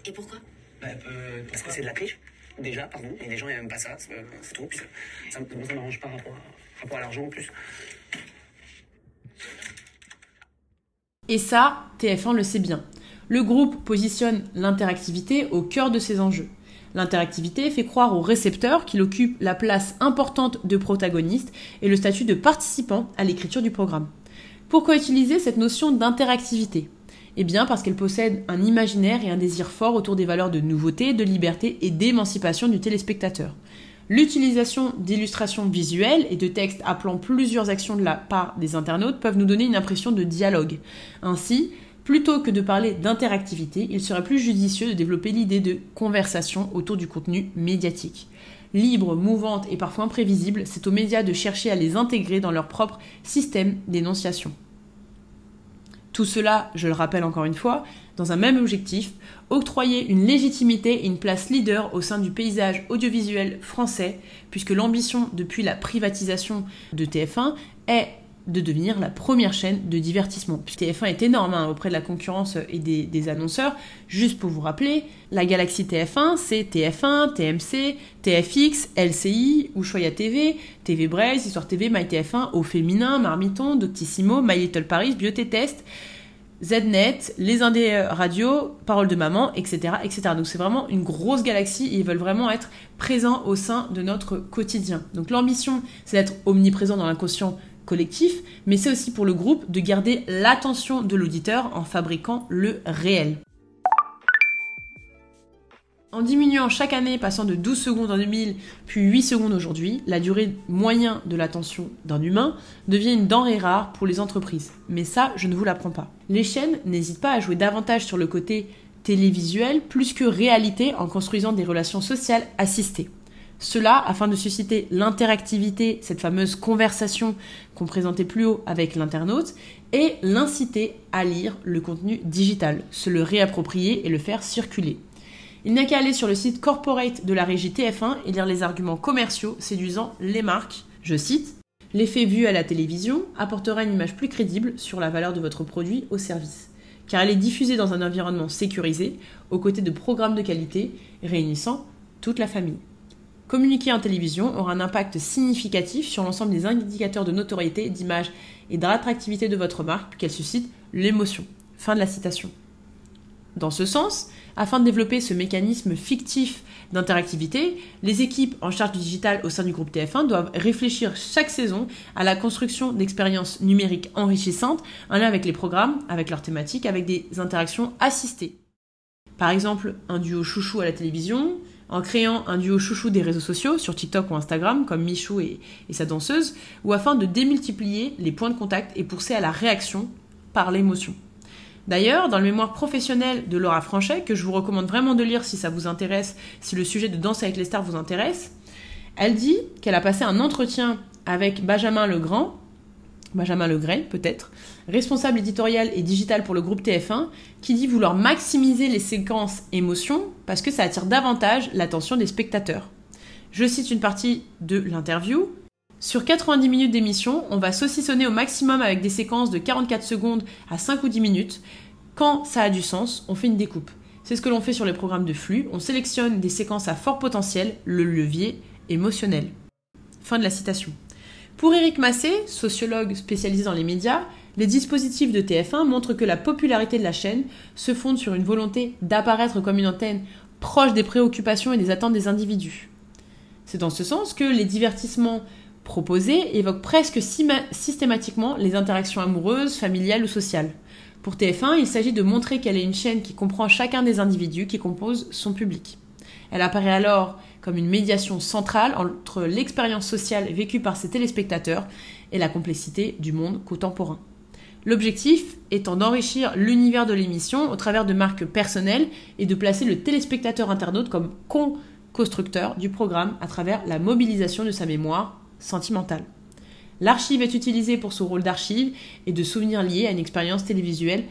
Et pourquoi? Bah, euh, parce que c'est de la triche, déjà, pardon. Et les gens n'aiment pas ça, c'est trop. Puis ça, ça, m'arrange pas rapport à, rapport à l'argent en plus. Et ça, TF1 le sait bien. Le groupe positionne l'interactivité au cœur de ses enjeux. L'interactivité fait croire au récepteur qu'il occupe la place importante de protagoniste et le statut de participant à l'écriture du programme. Pourquoi utiliser cette notion d'interactivité? Eh bien parce qu'elle possède un imaginaire et un désir fort autour des valeurs de nouveauté, de liberté et d'émancipation du téléspectateur. L'utilisation d'illustrations visuelles et de textes appelant plusieurs actions de la part des internautes peuvent nous donner une impression de dialogue. Ainsi, plutôt que de parler d'interactivité, il serait plus judicieux de développer l'idée de conversation autour du contenu médiatique. Libre, mouvante et parfois imprévisible, c'est aux médias de chercher à les intégrer dans leur propre système d'énonciation. Tout cela, je le rappelle encore une fois, dans un même objectif, octroyer une légitimité et une place leader au sein du paysage audiovisuel français, puisque l'ambition depuis la privatisation de TF1 est de devenir la première chaîne de divertissement. TF1 est énorme hein, auprès de la concurrence et des, annonceurs. Juste pour vous rappeler, la galaxie TF1, c'est TF1, TMC, TFX, LCI, Ushuaïa TV, TV Braise, Histoire TV, MyTF1, Au Féminin, Marmiton, Doctissimo, My Little Paris, Bioté Test, Znet, les Indés Radio, Parole de Maman, etc. etc. Donc c'est vraiment une grosse galaxie et ils veulent vraiment être présents au sein de notre quotidien. Donc l'ambition, c'est d'être omniprésent dans l'inconscient collectif, mais c'est aussi pour le groupe de garder l'attention de l'auditeur en fabriquant le réel. En diminuant chaque année, passant de 12 secondes en 2000, puis 8 secondes aujourd'hui, la durée moyenne de l'attention d'un humain devient une denrée rare pour les entreprises. Mais ça, je ne vous l'apprends pas. Les chaînes n'hésitent pas à jouer davantage sur le côté télévisuel plus que réalité en construisant des relations sociales assistées. Cela afin de susciter l'interactivité, cette fameuse conversation qu'on présentait plus haut avec l'internaute, et l'inciter à lire le contenu digital, se le réapproprier et le faire circuler. Il n'y a qu'à aller sur le site corporate de la régie TF1 et lire les arguments commerciaux séduisant les marques. Je cite L'effet vu à la télévision apportera une image plus crédible sur la valeur de votre produit au service, car elle est diffusée dans un environnement sécurisé, aux côtés de programmes de qualité réunissant toute la famille. Communiquer en télévision aura un impact significatif sur l'ensemble des indicateurs de notoriété, d'image et d'attractivité de votre marque, puisqu'elle suscite l'émotion. Fin de la citation. Dans ce sens, afin de développer ce mécanisme fictif d'interactivité, les équipes en charge du digital au sein du groupe TF1 doivent réfléchir chaque saison à la construction d'expériences numériques enrichissantes en lien avec les programmes, avec leurs thématiques, avec des interactions assistées. Par exemple, un duo chouchou à la télévision, en créant un duo chouchou des réseaux sociaux sur TikTok ou Instagram, comme Michou et, sa danseuse, ou afin de démultiplier les points de contact et pousser à la réaction par l'émotion. D'ailleurs, dans le mémoire professionnel de Laura Franchet, que je vous recommande vraiment de lire si ça vous intéresse, si le sujet de Danse avec les stars vous intéresse, elle dit qu'elle a passé un entretien avec Benjamin Legrand, Benjamin Legray peut-être, responsable éditorial et digital pour le groupe TF1, qui dit vouloir maximiser les séquences émotions parce que ça attire davantage l'attention des spectateurs. Je cite une partie de l'interview. Sur 90 minutes d'émission, on va saucissonner au maximum avec des séquences de 44 secondes à 5 ou 10 minutes. Quand ça a du sens, on fait une découpe. C'est ce que l'on fait sur les programmes de flux. On sélectionne des séquences à fort potentiel, le levier émotionnel. Fin de la citation. Pour Éric Massé, sociologue spécialisé dans les médias, les dispositifs de TF1 montrent que la popularité de la chaîne se fonde sur une volonté d'apparaître comme une antenne proche des préoccupations et des attentes des individus. C'est dans ce sens que les divertissements proposés évoquent presque systématiquement les interactions amoureuses, familiales ou sociales. Pour TF1, il s'agit de montrer qu'elle est une chaîne qui comprend chacun des individus qui composent son public. Elle apparaît alors comme une médiation centrale entre l'expérience sociale vécue par ses téléspectateurs et la complexité du monde contemporain. L'objectif étant d'enrichir l'univers de l'émission au travers de marques personnelles et de placer le téléspectateur internaute comme co-constructeur du programme à travers la mobilisation de sa mémoire sentimentale. L'archive est utilisée pour son rôle d'archive et de souvenir lié à une expérience télévisuelle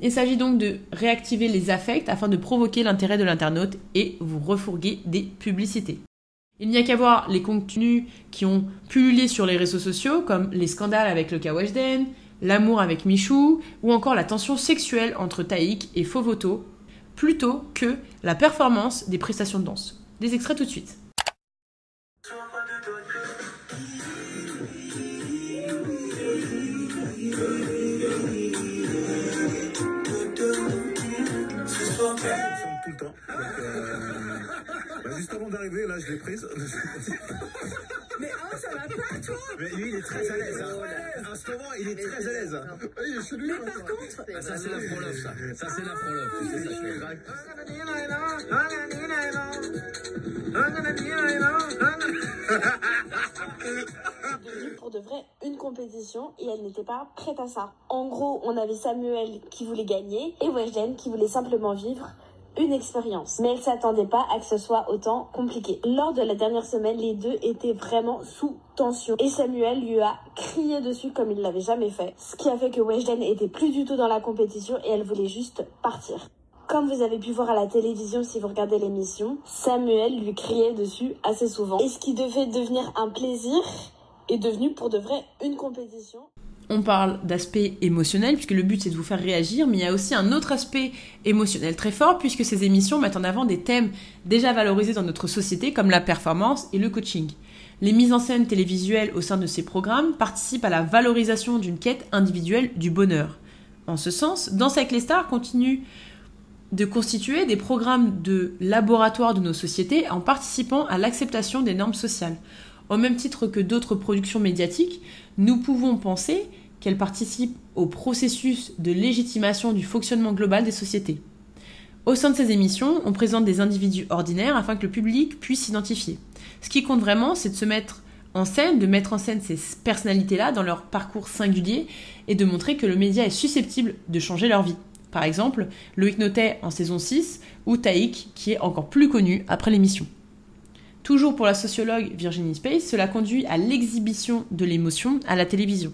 Il s'agit donc de réactiver les affects afin de provoquer l'intérêt de l'internaute et vous refourguer des publicités. Il n'y a qu'à voir les contenus qui ont pullulé sur les réseaux sociaux, comme les scandales avec le cas Weshden, l'amour avec Michou, ou encore la tension sexuelle entre Taïk et Fovoto, plutôt que la performance des prestations de danse. Des extraits tout de suite. Juste avant d'arriver, là, je l'ai prise. [laughs] Mais oh, ça va pas, toi Mais lui, il est très à l'aise. Hein. En ce moment, il est très à l'aise. hein. Mais par contre... Ah, ça, c'est la frolove, ça. Ça, c'est la frolove. Tu sais, ça, je fais. pour de vrai une compétition et elle n'était pas prête à ça. En gros, on avait Samuel qui voulait gagner et Weshden qui voulait simplement vivre une expérience. Mais elle s'attendait pas à que ce soit autant compliqué. Lors de la dernière semaine, les deux étaient vraiment sous tension et Samuel lui a crié dessus comme il l'avait jamais fait. Ce qui a fait que Weshden était plus du tout dans la compétition et elle voulait juste partir. Comme vous avez pu voir à la télévision si vous regardez l'émission, Samuel lui criait dessus assez souvent. Et ce qui devait devenir un plaisir est devenu pour de vrai une compétition. On parle d'aspect émotionnel, puisque le but c'est de vous faire réagir, mais il y a aussi un autre aspect émotionnel très fort, puisque ces émissions mettent en avant des thèmes déjà valorisés dans notre société, comme la performance et le coaching. Les mises en scène télévisuelles au sein de ces programmes participent à la valorisation d'une quête individuelle du bonheur. En ce sens, Danse avec les stars continue de constituer des programmes de laboratoire de nos sociétés en participant à l'acceptation des normes sociales. Au même titre que d'autres productions médiatiques, nous pouvons penser qu'elles participent au processus de légitimation du fonctionnement global des sociétés. Au sein de ces émissions, on présente des individus ordinaires afin que le public puisse s'identifier. Ce qui compte vraiment, c'est de se mettre en scène, de mettre en scène ces personnalités-là dans leur parcours singulier et de montrer que le média est susceptible de changer leur vie. Par exemple, Loïc Notet en saison 6 ou Taïk qui est encore plus connu après l'émission. Toujours pour la sociologue Virginie Space, cela conduit à l'exhibition de l'émotion à la télévision.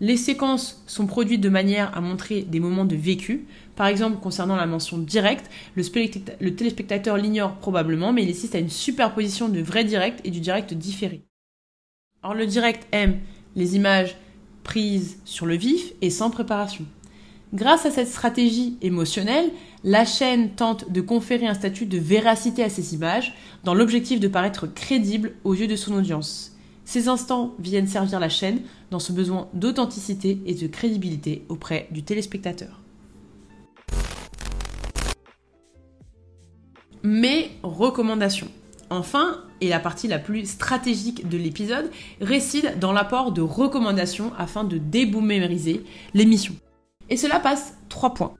Les séquences sont produites de manière à montrer des moments de vécu. Par exemple, concernant la mention directe, le, spectateur- le téléspectateur l'ignore probablement, mais il assiste à une superposition de vrai direct et du direct différé. Or, le direct aime les images prises sur le vif et sans préparation. Grâce à cette stratégie émotionnelle, la chaîne tente de conférer un statut de véracité à ces images, dans l'objectif de paraître crédible aux yeux de son audience. Ces instants viennent servir la chaîne dans ce besoin d'authenticité et de crédibilité auprès du téléspectateur. Mes recommandations. Enfin, et la partie la plus stratégique de l'épisode, réside dans l'apport de recommandations afin de déboomériser l'émission. Et cela passe trois points.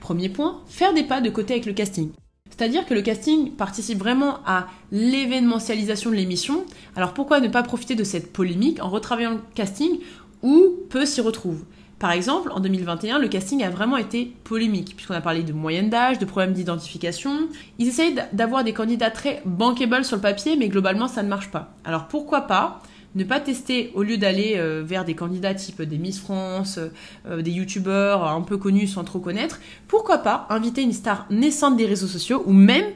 Premier point, faire des pas de côté avec le casting. C'est-à-dire que le casting participe vraiment à l'événementialisation de l'émission. Alors pourquoi ne pas profiter de cette polémique en retravaillant le casting où peu s'y retrouvent? Par exemple, en 2021, le casting a vraiment été polémique, puisqu'on a parlé de moyenne d'âge, de problèmes d'identification. Ils essayent d'avoir des candidats très bankable sur le papier, mais globalement ça ne marche pas. Alors pourquoi pas? Ne pas tester, au lieu d'aller euh, vers des candidats type des Miss France, euh, des youtubeurs un peu connus sans trop connaître, pourquoi pas inviter une star naissante des réseaux sociaux ou même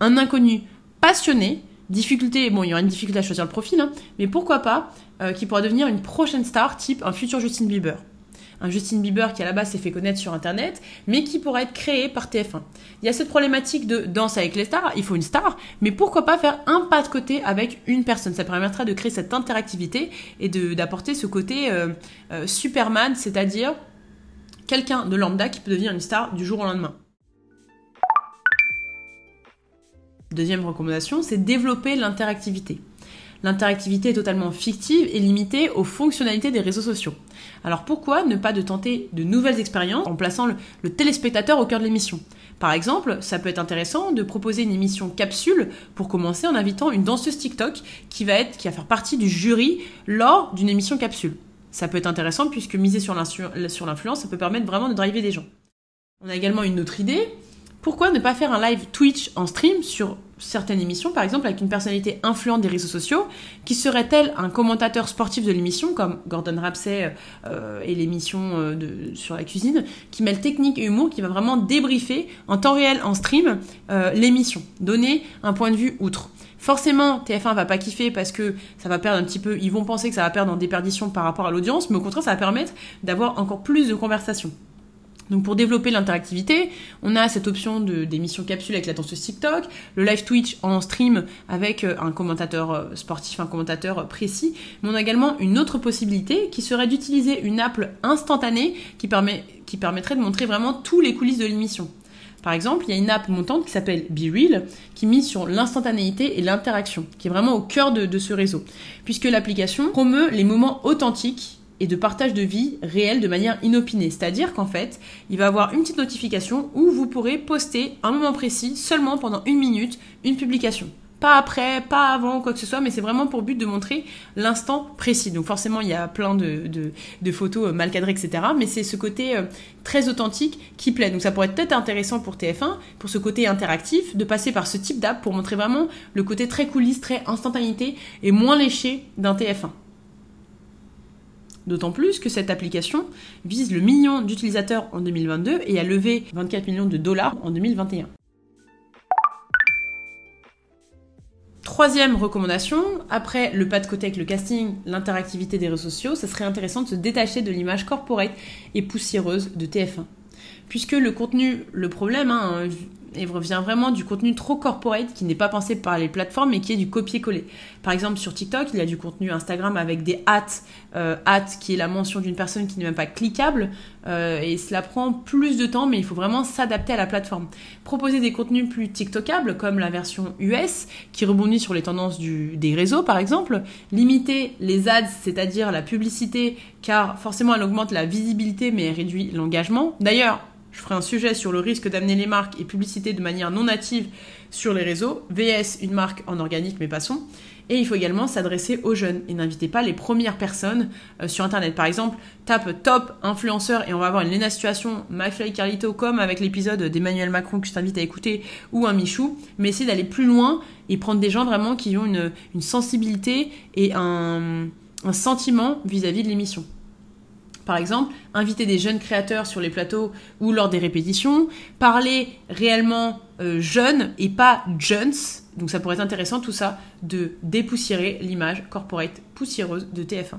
un inconnu passionné, difficulté, bon il y aura une difficulté à choisir le profil, hein, mais pourquoi pas euh, qui pourra devenir une prochaine star type un futur Justin Bieber un Justin Bieber qui à la base s'est fait connaître sur internet, mais qui pourrait être créé par TF1. Il y a cette problématique de danse avec les stars, il faut une star, mais pourquoi pas faire un pas de côté avec une personne? Ça permettra de créer cette interactivité et d'apporter ce côté euh, euh, Superman, c'est-à-dire quelqu'un de lambda qui peut devenir une star du jour au lendemain. Deuxième recommandation, c'est développer l'interactivité. L'interactivité est totalement fictive et limitée aux fonctionnalités des réseaux sociaux. Alors pourquoi ne pas tenter de nouvelles expériences en plaçant le, téléspectateur au cœur de l'émission? Par exemple, ça peut être intéressant de proposer une émission capsule pour commencer en invitant une danseuse TikTok qui va être qui va faire partie du jury lors d'une émission capsule. Ça peut être intéressant puisque miser sur l'influence, ça peut permettre vraiment de driver des gens. On a également une autre idée. Pourquoi ne pas faire un live Twitch en stream sur certaines émissions, par exemple avec une personnalité influente des réseaux sociaux, qui serait-elle un commentateur sportif de l'émission, comme Gordon Ramsay euh, et l'émission euh, sur la cuisine, qui mêle technique et humour, qui va vraiment débriefer en temps réel, en stream, euh, l'émission, donner un point de vue outre. Forcément, TF1 va pas kiffer parce que ça va perdre un petit peu, ils vont penser que ça va perdre en déperdition par rapport à l'audience, mais au contraire, ça va permettre d'avoir encore plus de conversations. Donc pour développer l'interactivité, on a cette option d'émission capsule avec la danseuse TikTok, le live Twitch en stream avec euh, un commentateur euh, sportif, un commentateur euh, précis, mais on a également une autre possibilité qui serait d'utiliser une app instantanée qui, permet, qui permettrait de montrer vraiment tous les coulisses de l'émission. Par exemple, il y a une app montante qui s'appelle Be Real, qui mise sur l'instantanéité et l'interaction, qui est vraiment au cœur de ce réseau, puisque l'application promeut les moments authentiques et de partage de vie réelle de manière inopinée. C'est-à-dire qu'en fait, il va avoir une petite notification où vous pourrez poster un moment précis, seulement pendant une minute, une publication. Pas après, pas avant, quoi que ce soit, mais c'est vraiment pour but de montrer l'instant précis. Donc forcément, il y a plein de, de, photos mal cadrées, etc. Mais c'est ce côté euh, très authentique qui plaît. Donc ça pourrait être peut-être intéressant pour TF1, pour ce côté interactif, de passer par ce type d'app pour montrer vraiment le côté très coulisses, très instantanéité et moins léché d'un TF1. D'autant plus que cette application vise le million d'utilisateurs en 2022 et a levé 24 millions de dollars en 2021. Troisième recommandation, après le pas de côté avec le casting, l'interactivité des réseaux sociaux, ça serait intéressant de se détacher de l'image corporate et poussiéreuse de TF1. Puisque le contenu, le problème, hein, et vient vraiment du contenu trop corporate qui n'est pas pensé par les plateformes mais qui est du copier-coller. Par exemple, sur TikTok, il y a du contenu Instagram avec des hâtes, euh, qui est la mention d'une personne qui n'est même pas cliquable, euh, et cela prend plus de temps, mais il faut vraiment s'adapter à la plateforme. Proposer des contenus plus TikTokables, comme la version US, qui rebondit sur les tendances des réseaux, par exemple. Limiter les ads, c'est-à-dire la publicité, car forcément elle augmente la visibilité, mais elle réduit l'engagement. D'ailleurs, je ferai un sujet sur le risque d'amener les marques et publicités de manière non native sur les réseaux. VS, une marque en organique, mais passons. Et il faut également s'adresser aux jeunes et n'invitez pas les premières personnes euh, sur Internet. Par exemple, tape top influenceur et on va avoir une Lena Situation, MyFly Carlito, comme avec l'épisode d'Emmanuel Macron que je t'invite à écouter, ou un Michou. Mais essayer d'aller plus loin et prendre des gens vraiment qui ont une, sensibilité et un sentiment vis-à-vis de l'émission. Par exemple, inviter des jeunes créateurs sur les plateaux ou lors des répétitions, parler réellement euh, jeunes et pas jeunes. Donc ça pourrait être intéressant tout ça de dépoussiérer l'image corporate poussiéreuse de TF1.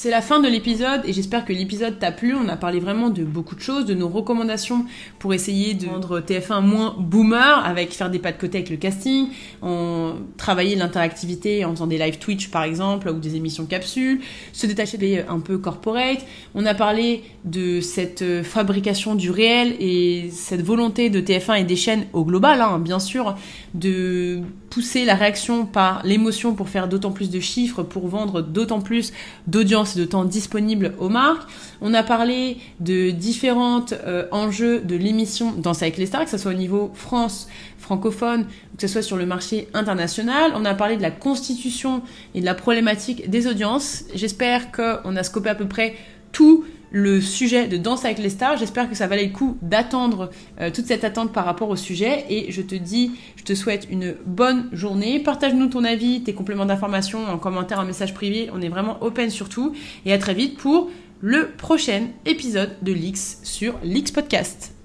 C'est la fin de l'épisode et j'espère que l'épisode t'a plu. On a parlé vraiment de beaucoup de choses, de nos recommandations pour essayer de rendre TF1 moins boomer, avec faire des pas de côté avec le casting, en travailler l'interactivité en faisant des live Twitch par exemple ou des émissions capsules, se détacher des un peu corporate. On a parlé de cette fabrication du réel et cette volonté de TF1 et des chaînes au global, hein, bien sûr, de pousser la réaction par l'émotion pour faire d'autant plus de chiffres, pour vendre d'autant plus d'audience et de temps disponible aux marques. On a parlé de différents euh, enjeux de l'émission Danse avec les stars, que ce soit au niveau France, francophone, que ce soit sur le marché international. On a parlé de la constitution et de la problématique des audiences. J'espère qu'on a scopé à peu près tout le sujet de Danse avec les stars. J'espère que ça valait le coup d'attendre euh, toute cette attente par rapport au sujet. Et je te dis, je te souhaite une bonne journée. Partage-nous ton avis, tes compléments d'information en commentaire, en message privé. On est vraiment open sur tout. Et à très vite pour le prochain épisode de l'X sur l'X Podcast.